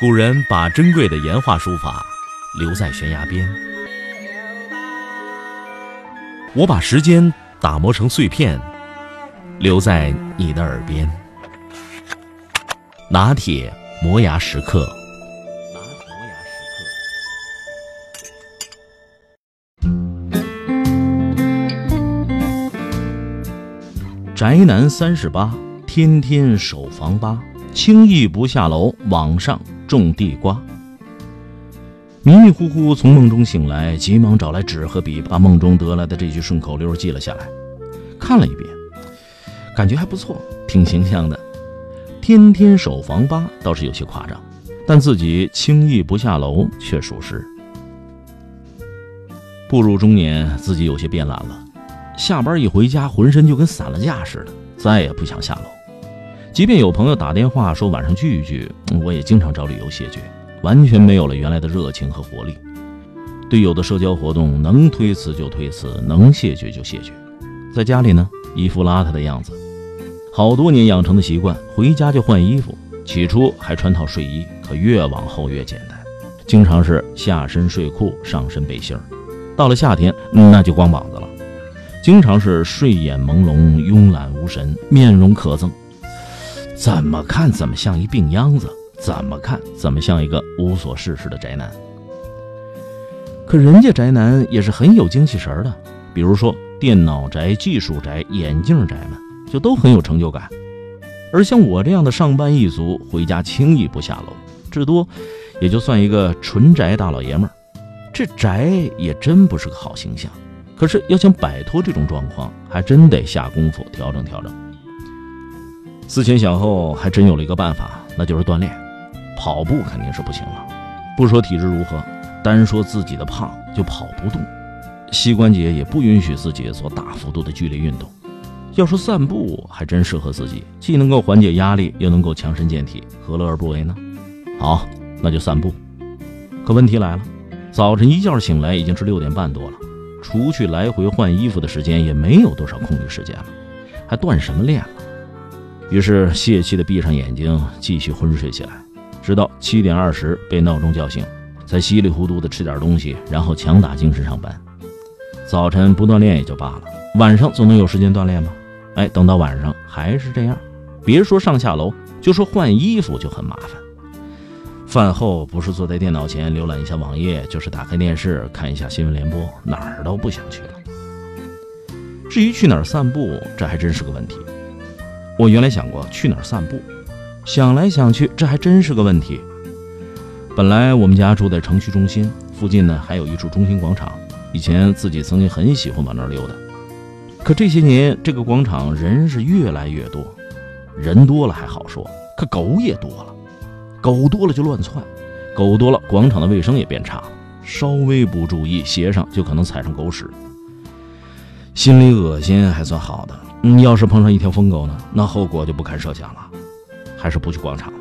古人把珍贵的岩画书法留在悬崖边，我把时间打磨成碎片，留在你的耳边。拿铁磨牙时刻。宅男三十八，天天守房八，轻易不下楼，网上种地瓜。迷迷糊糊从梦中醒来，急忙找来纸和笔，把梦中得来的这句顺口溜记了下来。看了一遍，感觉还不错，挺形象的。天天守房八倒是有些夸张，但自己轻易不下楼却属实。步入中年，自己有些变懒了。下班一回家，浑身就跟散了架似的，再也不想下楼。即便有朋友打电话说晚上聚一聚，我也经常找理由谢绝，完全没有了原来的热情和活力。对有的社交活动，能推辞就推辞，能谢绝就谢绝。在家里呢，一副邋遢的样子，好多年养成的习惯，回家就换衣服。起初还穿套睡衣，可越往后越简单，经常是下身睡裤，上身背心儿。到了夏天，那就光膀子了。经常是睡眼朦胧、慵懒无神、面容可憎，怎么看怎么像一病秧子，怎么看怎么像一个无所事事的宅男。可人家宅男也是很有精气神的，比如说电脑宅、技术宅、眼镜宅们，就都很有成就感。而像我这样的上班一族，回家轻易不下楼，至多也就算一个纯宅大老爷们儿。这宅也真不是个好形象。可是要想摆脱这种状况，还真得下功夫调整调整。思前想后，还真有了一个办法，那就是锻炼。跑步肯定是不行了，不说体质如何，单说自己的胖就跑不动，膝关节也不允许自己做大幅度的剧烈运动。要说散步，还真适合自己，既能够缓解压力，又能够强身健体，何乐而不为呢？好，那就散步。可问题来了，早晨一觉醒来已经是六点半多了。除去来回换衣服的时间，也没有多少空余时间了，还锻什么炼了？于是泄气的闭上眼睛，继续昏睡起来，直到七点二十被闹钟叫醒，才稀里糊涂的吃点东西，然后强打精神上班。早晨不锻炼也就罢了，晚上总能有时间锻炼吗？哎，等到晚上还是这样，别说上下楼，就说换衣服就很麻烦。饭后不是坐在电脑前浏览一下网页，就是打开电视看一下新闻联播，哪儿都不想去了。至于去哪儿散步，这还真是个问题。我原来想过去哪儿散步，想来想去，这还真是个问题。本来我们家住在城区中心，附近呢还有一处中心广场，以前自己曾经很喜欢往那儿溜达。可这些年，这个广场人是越来越多，人多了还好说，可狗也多了。狗多了就乱窜，狗多了广场的卫生也变差了，稍微不注意，鞋上就可能踩上狗屎。心里恶心还算好的，你，要是碰上一条疯狗呢，那后果就不堪设想了。还是不去广场了，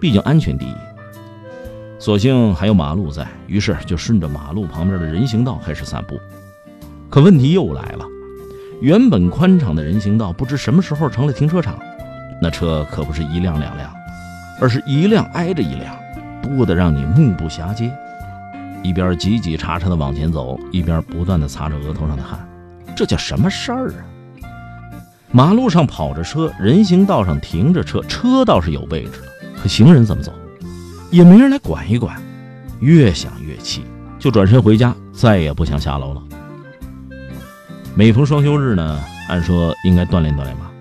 毕竟安全第一。所幸还有马路在，于是就顺着马路旁边的人行道开始散步。可问题又来了，原本宽敞的人行道，不知什么时候成了停车场，那车可不是一辆两辆。而是一辆挨着一辆，多得让你目不暇接。一边挤挤叉叉的往前走，一边不断的擦着额头上的汗，这叫什么事儿啊？马路上跑着车，人行道上停着车，车倒是有位置了，可行人怎么走？也没人来管一管。越想越气，就转身回家，再也不想下楼了。每逢双休日呢，按说应该锻炼锻炼吧。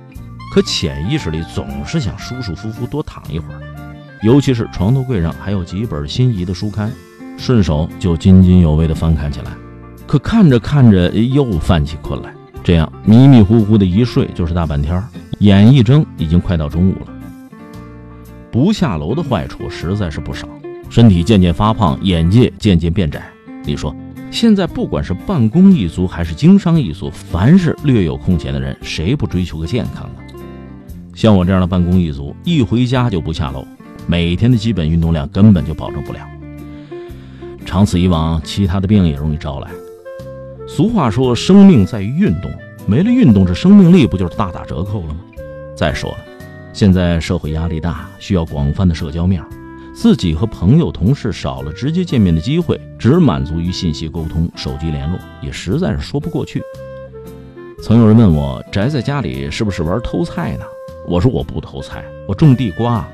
可潜意识里总是想舒舒服服多躺一会儿，尤其是床头柜上还有几本心仪的书刊，顺手就津津有味地翻看起来。可看着看着又犯起困来，这样迷迷糊糊的一睡就是大半天，眼一睁已经快到中午了。不下楼的坏处实在是不少，身体渐渐发胖，眼界渐渐变窄。你说，现在不管是办公一族还是经商一族，凡是略有空闲的人，谁不追求个健康呢？像我这样的办公一族，一回家就不下楼，每天的基本运动量根本就保证不了。长此以往，其他的病也容易招来。俗话说，生命在于运动，没了运动，这生命力不就是大打折扣了吗？再说了，现在社会压力大，需要广泛的社交面，自己和朋友、同事少了直接见面的机会，只满足于信息沟通、手机联络，也实在是说不过去。曾有人问我宅在家里是不是玩偷菜呢？我说我不偷菜，我种地瓜。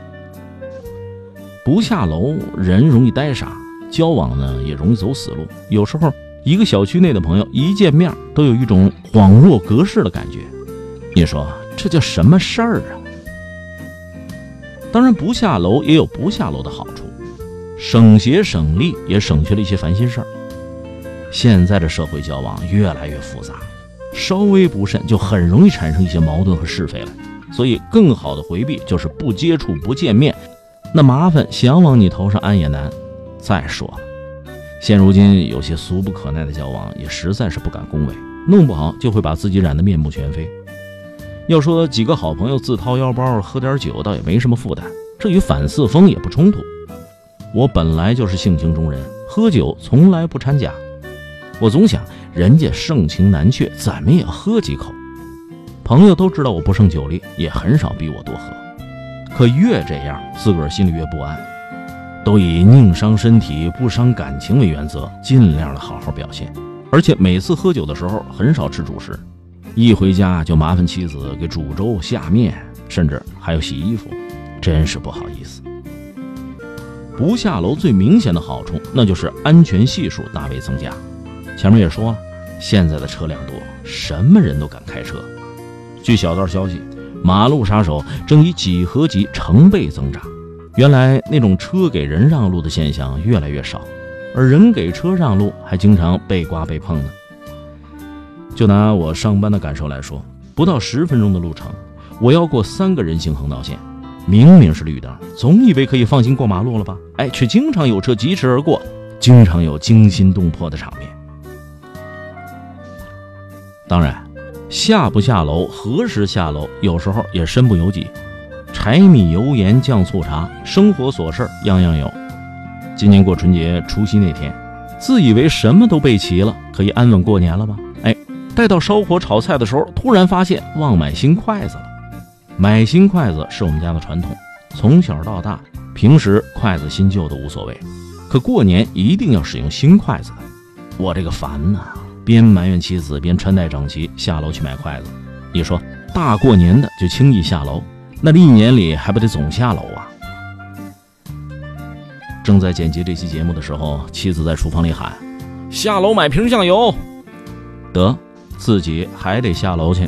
不下楼，人容易呆傻，交往呢也容易走死路。有时候，一个小区内的朋友一见面都有一种恍若隔世的感觉。你说这叫什么事儿啊？当然，不下楼也有不下楼的好处，省鞋省力，也省去了一些烦心事儿。现在的社会交往越来越复杂。稍微不慎，就很容易产生一些矛盾和是非来。所以，更好的回避就是不接触、不见面。那麻烦想往你头上安也难。再说了，现如今有些俗不可耐的交往，也实在是不敢恭维，弄不好就会把自己染得面目全非。要说几个好朋友自掏腰包喝点酒，倒也没什么负担，这与反四风也不冲突。我本来就是性情中人，喝酒从来不掺假。我总想。人家盛情难却，怎么也喝几口。朋友都知道我不胜酒力，也很少逼我多喝。可越这样，自个儿心里越不安。都以宁伤身体不伤感情为原则，尽量的好好表现。而且每次喝酒的时候，很少吃主食，一回家就麻烦妻子给煮粥下面，甚至还要洗衣服，真是不好意思。不下楼最明显的好处，那就是安全系数大为增加。前面也说了，现在的车辆多，什么人都敢开车。据小道消息，马路杀手正以几何级成倍增长。原来那种车给人让路的现象越来越少，而人给车让路还经常被刮被碰呢。就拿我上班的感受来说，不到十分钟的路程，我要过三个人行横道线，明明是绿灯，总以为可以放心过马路了吧？哎，却经常有车疾驰而过，经常有惊心动魄的场面。当然，下不下楼，何时下楼，有时候也身不由己。柴米油盐酱醋茶，生活琐事样样有。今年过春节除夕那天，自以为什么都备齐了，可以安稳过年了吧？哎，待到烧火炒菜的时候，突然发现忘买新筷子了。买新筷子是我们家的传统，从小到大，平时筷子新旧都无所谓，可过年一定要使用新筷子的。我这个烦呐！边埋怨妻子，边穿戴整齐下楼去买筷子。你说大过年的就轻易下楼，那一年里还不得总下楼啊？正在剪辑这期节目的时候，妻子在厨房里喊：“下楼买瓶酱油。”得，自己还得下楼去。